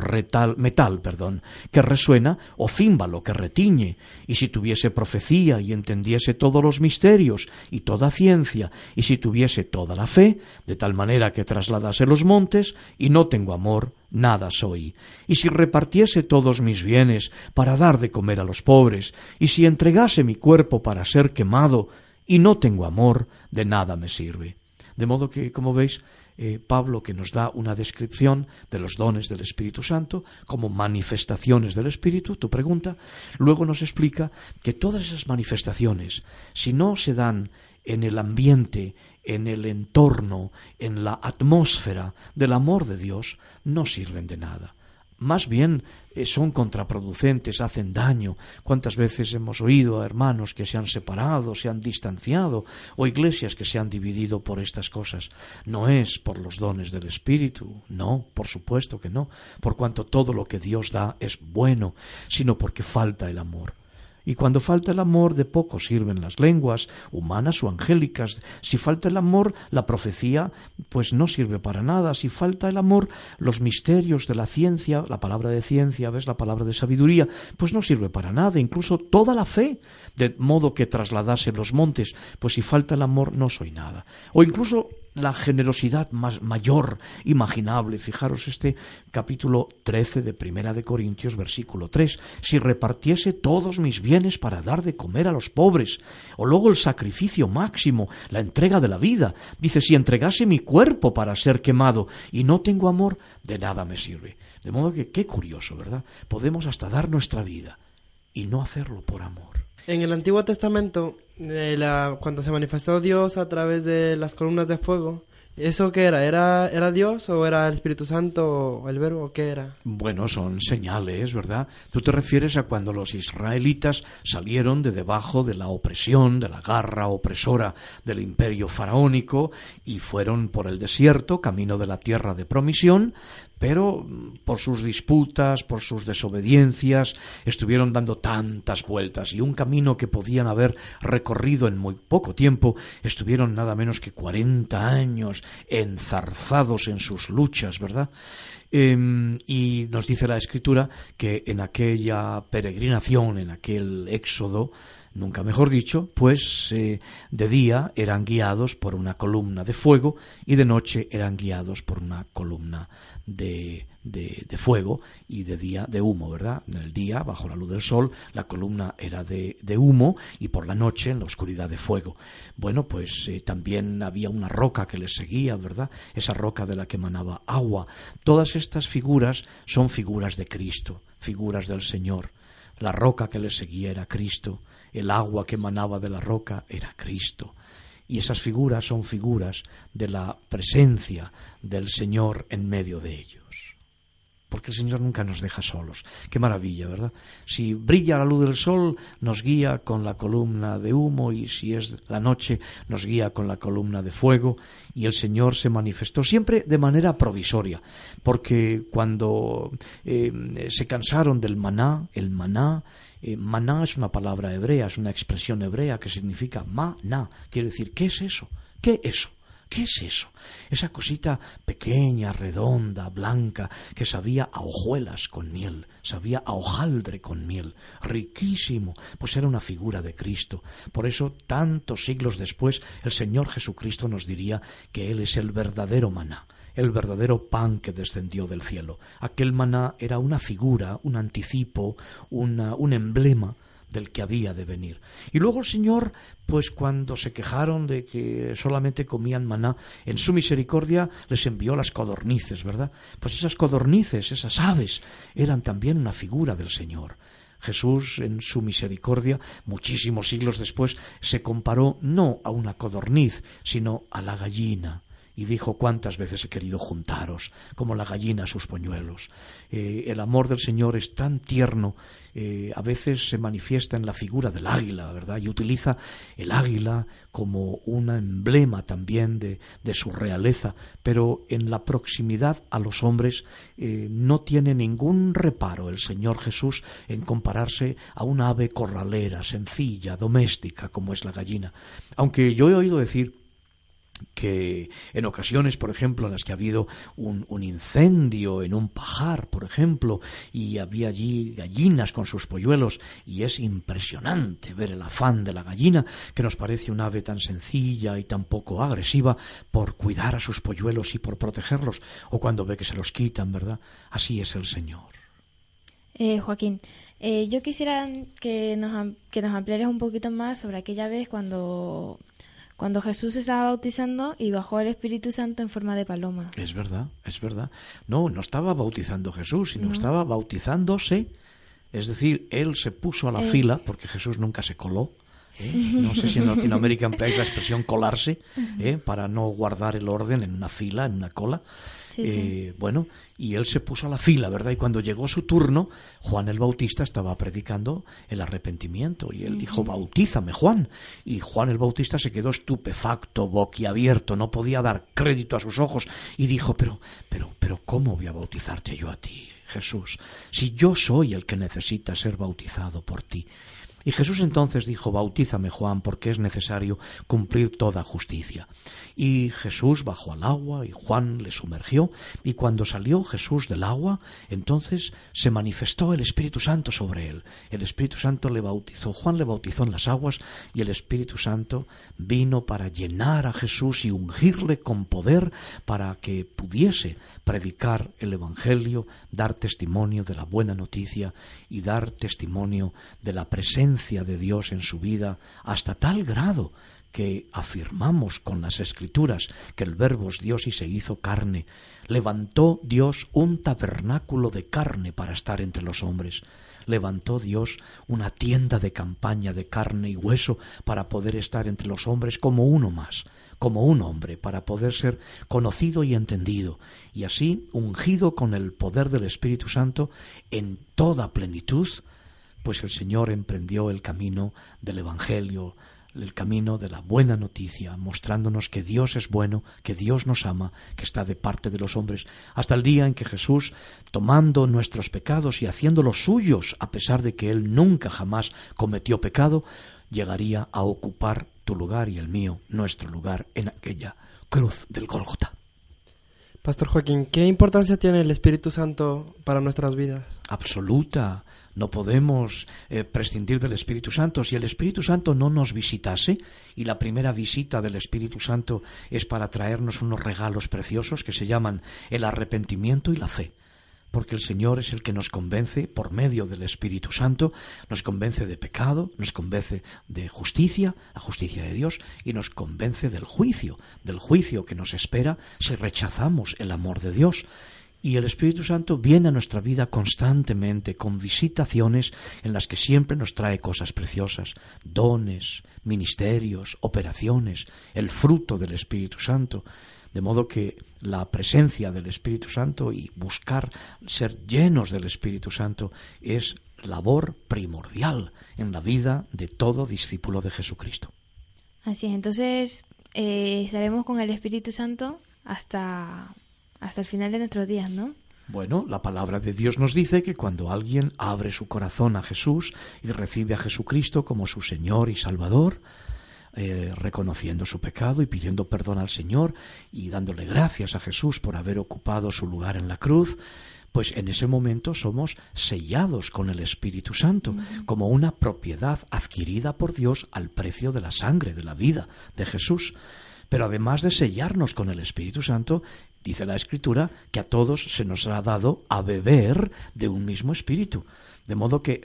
metal, perdón, que resuena, o címbalo que retiñe, y si tuviese profecía y entendiese todos los misterios y toda ciencia, y si tuviese toda la fe, de tal manera que trasladase los montes, y no tengo amor, nada soy. Y si repartiese todos mis bienes para dar de comer a los pobres, y si entregase mi cuerpo para ser quemado, y no tengo amor, de nada me sirve. De modo que, como veis, eh, Pablo que nos da una descripción de los dones del Espíritu Santo como manifestaciones del Espíritu, tu pregunta, luego nos explica que todas esas manifestaciones, si no se dan en el ambiente, en el entorno, en la atmósfera del amor de Dios, no sirven de nada más bien eh, son contraproducentes, hacen daño. ¿Cuántas veces hemos oído a hermanos que se han separado, se han distanciado, o iglesias que se han dividido por estas cosas? No es por los dones del Espíritu, no, por supuesto que no, por cuanto todo lo que Dios da es bueno, sino porque falta el amor. Y cuando falta el amor, de poco sirven las lenguas, humanas o angélicas. Si falta el amor, la profecía, pues no sirve para nada. Si falta el amor, los misterios de la ciencia, la palabra de ciencia, ves, la palabra de sabiduría, pues no sirve para nada. Incluso toda la fe, de modo que trasladase los montes, pues si falta el amor, no soy nada. O incluso la generosidad más mayor imaginable. Fijaros este capítulo 13 de Primera de Corintios, versículo 3. Si repartiese todos mis bienes para dar de comer a los pobres, o luego el sacrificio máximo, la entrega de la vida. Dice, si entregase mi cuerpo para ser quemado y no tengo amor, de nada me sirve. De modo que, qué curioso, ¿verdad? Podemos hasta dar nuestra vida y no hacerlo por amor. En el Antiguo Testamento, eh, la- cuando se manifestó Dios a través de las columnas de fuego, ¿eso qué era? ¿Era, era Dios o era el Espíritu Santo o el Verbo qué era? Bueno, son señales, ¿verdad? Tú te refieres a cuando los israelitas salieron de debajo de la opresión, de la garra opresora del imperio faraónico y fueron por el desierto, camino de la tierra de promisión, pero por sus disputas, por sus desobediencias, estuvieron dando tantas vueltas y un camino que podían haber recorrido en muy poco tiempo, estuvieron nada menos que 40 años enzarzados en sus luchas, ¿verdad? Em, y nos dice la escritura que en aquella peregrinación, en aquel éxodo, nunca mejor dicho, pues eh, de día eran guiados por una columna de fuego y de noche eran guiados por una columna de, de, fuego y de día de humo, ¿verdad? En el día, bajo la luz del sol, la columna era de, de humo y por la noche en la oscuridad de fuego. Bueno, pues eh, también había una roca que les seguía, ¿verdad? Esa roca de la que emanaba agua. Todas estas figuras son figuras de Cristo, figuras del Señor. La roca que les seguía era Cristo, el agua que emanaba de la roca era Cristo. Y esas figuras son figuras de la presencia del Señor en medio de ellos. Porque el Señor nunca nos deja solos. Qué maravilla, ¿verdad? Si brilla la luz del sol, nos guía con la columna de humo y si es la noche, nos guía con la columna de fuego. Y el Señor se manifestó siempre de manera provisoria. Porque cuando eh, se cansaron del maná, el maná, eh, maná es una palabra hebrea, es una expresión hebrea que significa maná. Quiere decir, ¿qué es eso? ¿Qué es eso? ¿Qué es eso? Esa cosita pequeña, redonda, blanca, que sabía a hojuelas con miel, sabía a hojaldre con miel, riquísimo, pues era una figura de Cristo. Por eso, tantos siglos después, el Señor Jesucristo nos diría que Él es el verdadero maná el verdadero pan que descendió del cielo. Aquel maná era una figura, un anticipo, un emblema del que había de venir. Y luego el Señor, pues cuando se quejaron de que solamente comían maná, en su misericordia les envió las codornices, ¿verdad? Pues esas codornices, esas aves, eran también una figura del Señor. Jesús, en su misericordia, muchísimos siglos después, se comparó no a una codorniz, sino a la gallina y dijo cuántas veces he querido juntaros, como la gallina a sus polluelos. Eh, el amor del Señor es tan tierno, eh, a veces se manifiesta en la figura del águila, ¿verdad? Y utiliza el águila como un emblema también de, de su realeza, pero en la proximidad a los hombres eh, no tiene ningún reparo el Señor Jesús en compararse a una ave corralera, sencilla, doméstica, como es la gallina. Aunque yo he oído decir que en ocasiones, por ejemplo, en las que ha habido un, un, incendio en un pajar, por ejemplo, y había allí gallinas con sus polluelos, y es impresionante ver el afán de la gallina, que nos parece un ave tan sencilla y tan poco agresiva, por cuidar a sus polluelos y por protegerlos, o cuando ve que se los quitan, ¿verdad? Así es el Señor. Eh, Joaquín, eh, yo quisiera que nos, que nos ampliaras un poquito más sobre aquella vez cuando cuando Jesús estaba bautizando y bajó el Espíritu Santo en forma de paloma. Es verdad, es verdad. No, no estaba bautizando Jesús, sino no. estaba bautizándose. Es decir, él se puso a la eh. fila, porque Jesús nunca se coló. ¿Eh? No sé si en Latinoamérica empleáis la expresión colarse, ¿eh? para no guardar el orden en una fila, en una cola. Sí, sí. Bueno, y él se puso a la fila, ¿verdad? Y cuando llegó su turno, Juan el Bautista estaba predicando el arrepentimiento y él dijo, bautízame, Juan. Y Juan el Bautista se quedó estupefacto, boquiabierto, no podía dar crédito a sus ojos y dijo, pero, pero, pero, ¿cómo voy a bautizarte yo a ti, Jesús? Si yo soy el que necesita ser bautizado por ti. Y Jesús entonces dijo, Bautízame Juan, porque es necesario cumplir toda justicia. Y Jesús bajó al agua y Juan le sumergió, y cuando salió Jesús del agua, entonces se manifestó el Espíritu Santo sobre él. El Espíritu Santo le bautizó, Juan le bautizó en las aguas, y el Espíritu Santo vino para llenar a Jesús y ungirle con poder para que pudiese predicar el Evangelio, dar testimonio de la buena noticia y dar testimonio de la de Dios en su vida hasta tal grado que afirmamos con las escrituras que el verbo es Dios y se hizo carne. Levantó Dios un tabernáculo de carne para estar entre los hombres. Levantó Dios una tienda de campaña de carne y hueso para poder estar entre los hombres como uno más, como un hombre, para poder ser conocido y entendido, y así, ungido con el poder del Espíritu Santo en toda plenitud, pues el Señor emprendió el camino del Evangelio, el camino de la buena noticia, mostrándonos que Dios es bueno, que Dios nos ama, que está de parte de los hombres, hasta el día en que Jesús, tomando nuestros pecados y haciéndolos suyos, a pesar de que Él nunca jamás cometió pecado, llegaría a ocupar tu lugar y el mío, nuestro lugar, en aquella cruz del Gólgota. Pastor Joaquín, ¿qué importancia tiene el Espíritu Santo para nuestras vidas? Absoluta. No podemos eh, prescindir del Espíritu Santo. Si el Espíritu Santo no nos visitase, y la primera visita del Espíritu Santo es para traernos unos regalos preciosos que se llaman el arrepentimiento y la fe porque el Señor es el que nos convence por medio del Espíritu Santo, nos convence de pecado, nos convence de justicia, la justicia de Dios, y nos convence del juicio, del juicio que nos espera si rechazamos el amor de Dios. Y el Espíritu Santo viene a nuestra vida constantemente con visitaciones en las que siempre nos trae cosas preciosas, dones, ministerios, operaciones, el fruto del Espíritu Santo. De modo que la presencia del Espíritu Santo y buscar ser llenos del Espíritu Santo es labor primordial en la vida de todo discípulo de Jesucristo. Así es, entonces eh, estaremos con el Espíritu Santo hasta, hasta el final de nuestros días, ¿no? Bueno, la palabra de Dios nos dice que cuando alguien abre su corazón a Jesús y recibe a Jesucristo como su Señor y Salvador, eh, reconociendo su pecado y pidiendo perdón al Señor y dándole gracias a Jesús por haber ocupado su lugar en la cruz, pues en ese momento somos sellados con el Espíritu Santo, como una propiedad adquirida por Dios al precio de la sangre, de la vida de Jesús. Pero además de sellarnos con el Espíritu Santo, dice la Escritura que a todos se nos ha dado a beber de un mismo Espíritu. De modo que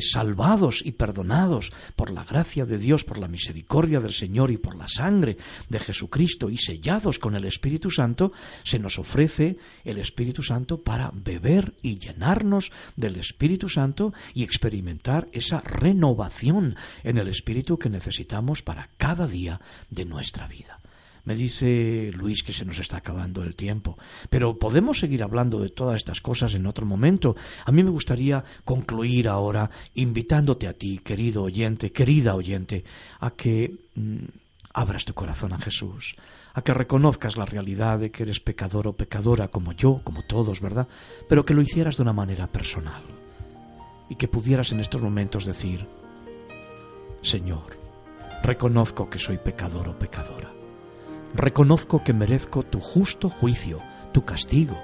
salvados y perdonados por la gracia de Dios, por la misericordia del Señor y por la sangre de Jesucristo y sellados con el Espíritu Santo, se nos ofrece el Espíritu Santo para beber y llenarnos del Espíritu Santo y experimentar esa renovación en el Espíritu que necesitamos para cada día de nuestra vida. Me dice Luis que se nos está acabando el tiempo, pero podemos seguir hablando de todas estas cosas en otro momento. A mí me gustaría concluir ahora invitándote a ti, querido oyente, querida oyente, a que mm, abras tu corazón a Jesús, a que reconozcas la realidad de que eres pecador o pecadora como yo, como todos, ¿verdad? Pero que lo hicieras de una manera personal y que pudieras en estos momentos decir, Señor, reconozco que soy pecador o pecadora Reconozco que merezco tu justo juicio, tu castigo.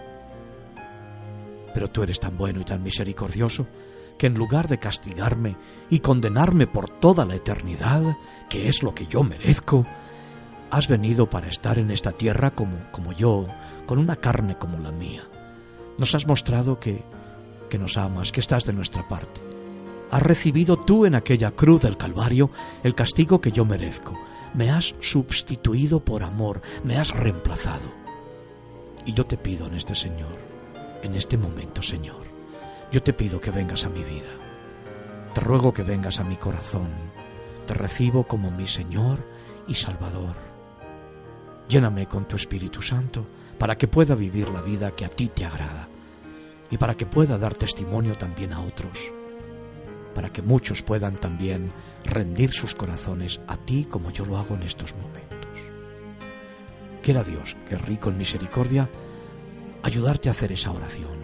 Pero tú eres tan bueno y tan misericordioso que en lugar de castigarme y condenarme por toda la eternidad, que es lo que yo merezco, has venido para estar en esta tierra como, como yo, con una carne como la mía. Nos has mostrado que, que nos amas, que estás de nuestra parte. Has recibido tú en aquella cruz del Calvario el castigo que yo merezco me has sustituido por amor, me has reemplazado. Y yo te pido en este Señor, en este momento, Señor, yo te pido que vengas a mi vida. Te ruego que vengas a mi corazón. Te recibo como mi Señor y Salvador. Lléname con tu Espíritu Santo para que pueda vivir la vida que a ti te agrada y para que pueda dar testimonio también a otros para que muchos puedan también rendir sus corazones a ti como yo lo hago en estos momentos. Quiera Dios, que rico en misericordia, ayudarte a hacer esa oración.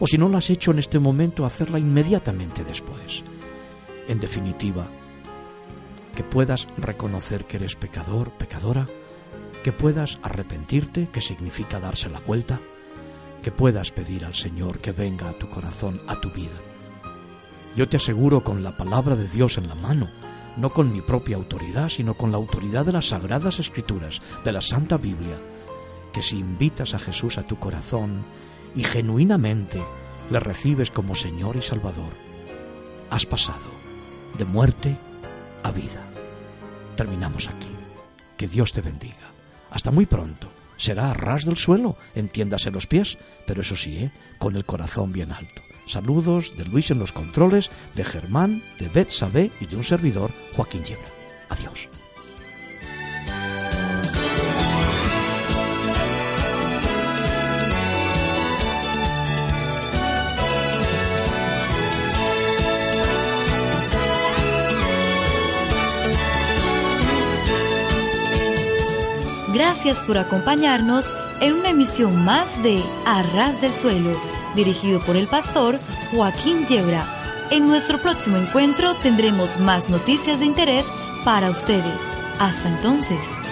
O si no la has hecho en este momento, hacerla inmediatamente después. En definitiva, que puedas reconocer que eres pecador, pecadora, que puedas arrepentirte, que significa darse la vuelta, que puedas pedir al Señor que venga a tu corazón, a tu vida. Yo te aseguro con la palabra de Dios en la mano, no con mi propia autoridad, sino con la autoridad de las sagradas escrituras, de la Santa Biblia, que si invitas a Jesús a tu corazón y genuinamente le recibes como Señor y Salvador, has pasado de muerte a vida. Terminamos aquí. Que Dios te bendiga. Hasta muy pronto. Será a ras del suelo, entiéndase los pies, pero eso sí, ¿eh? con el corazón bien alto. Saludos de Luis en los controles, de Germán, de Beth Sabé y de un servidor, Joaquín Yebra. Adiós. Gracias por acompañarnos en una emisión más de Arras del Suelo, dirigido por el pastor Joaquín Yebra. En nuestro próximo encuentro tendremos más noticias de interés para ustedes. Hasta entonces.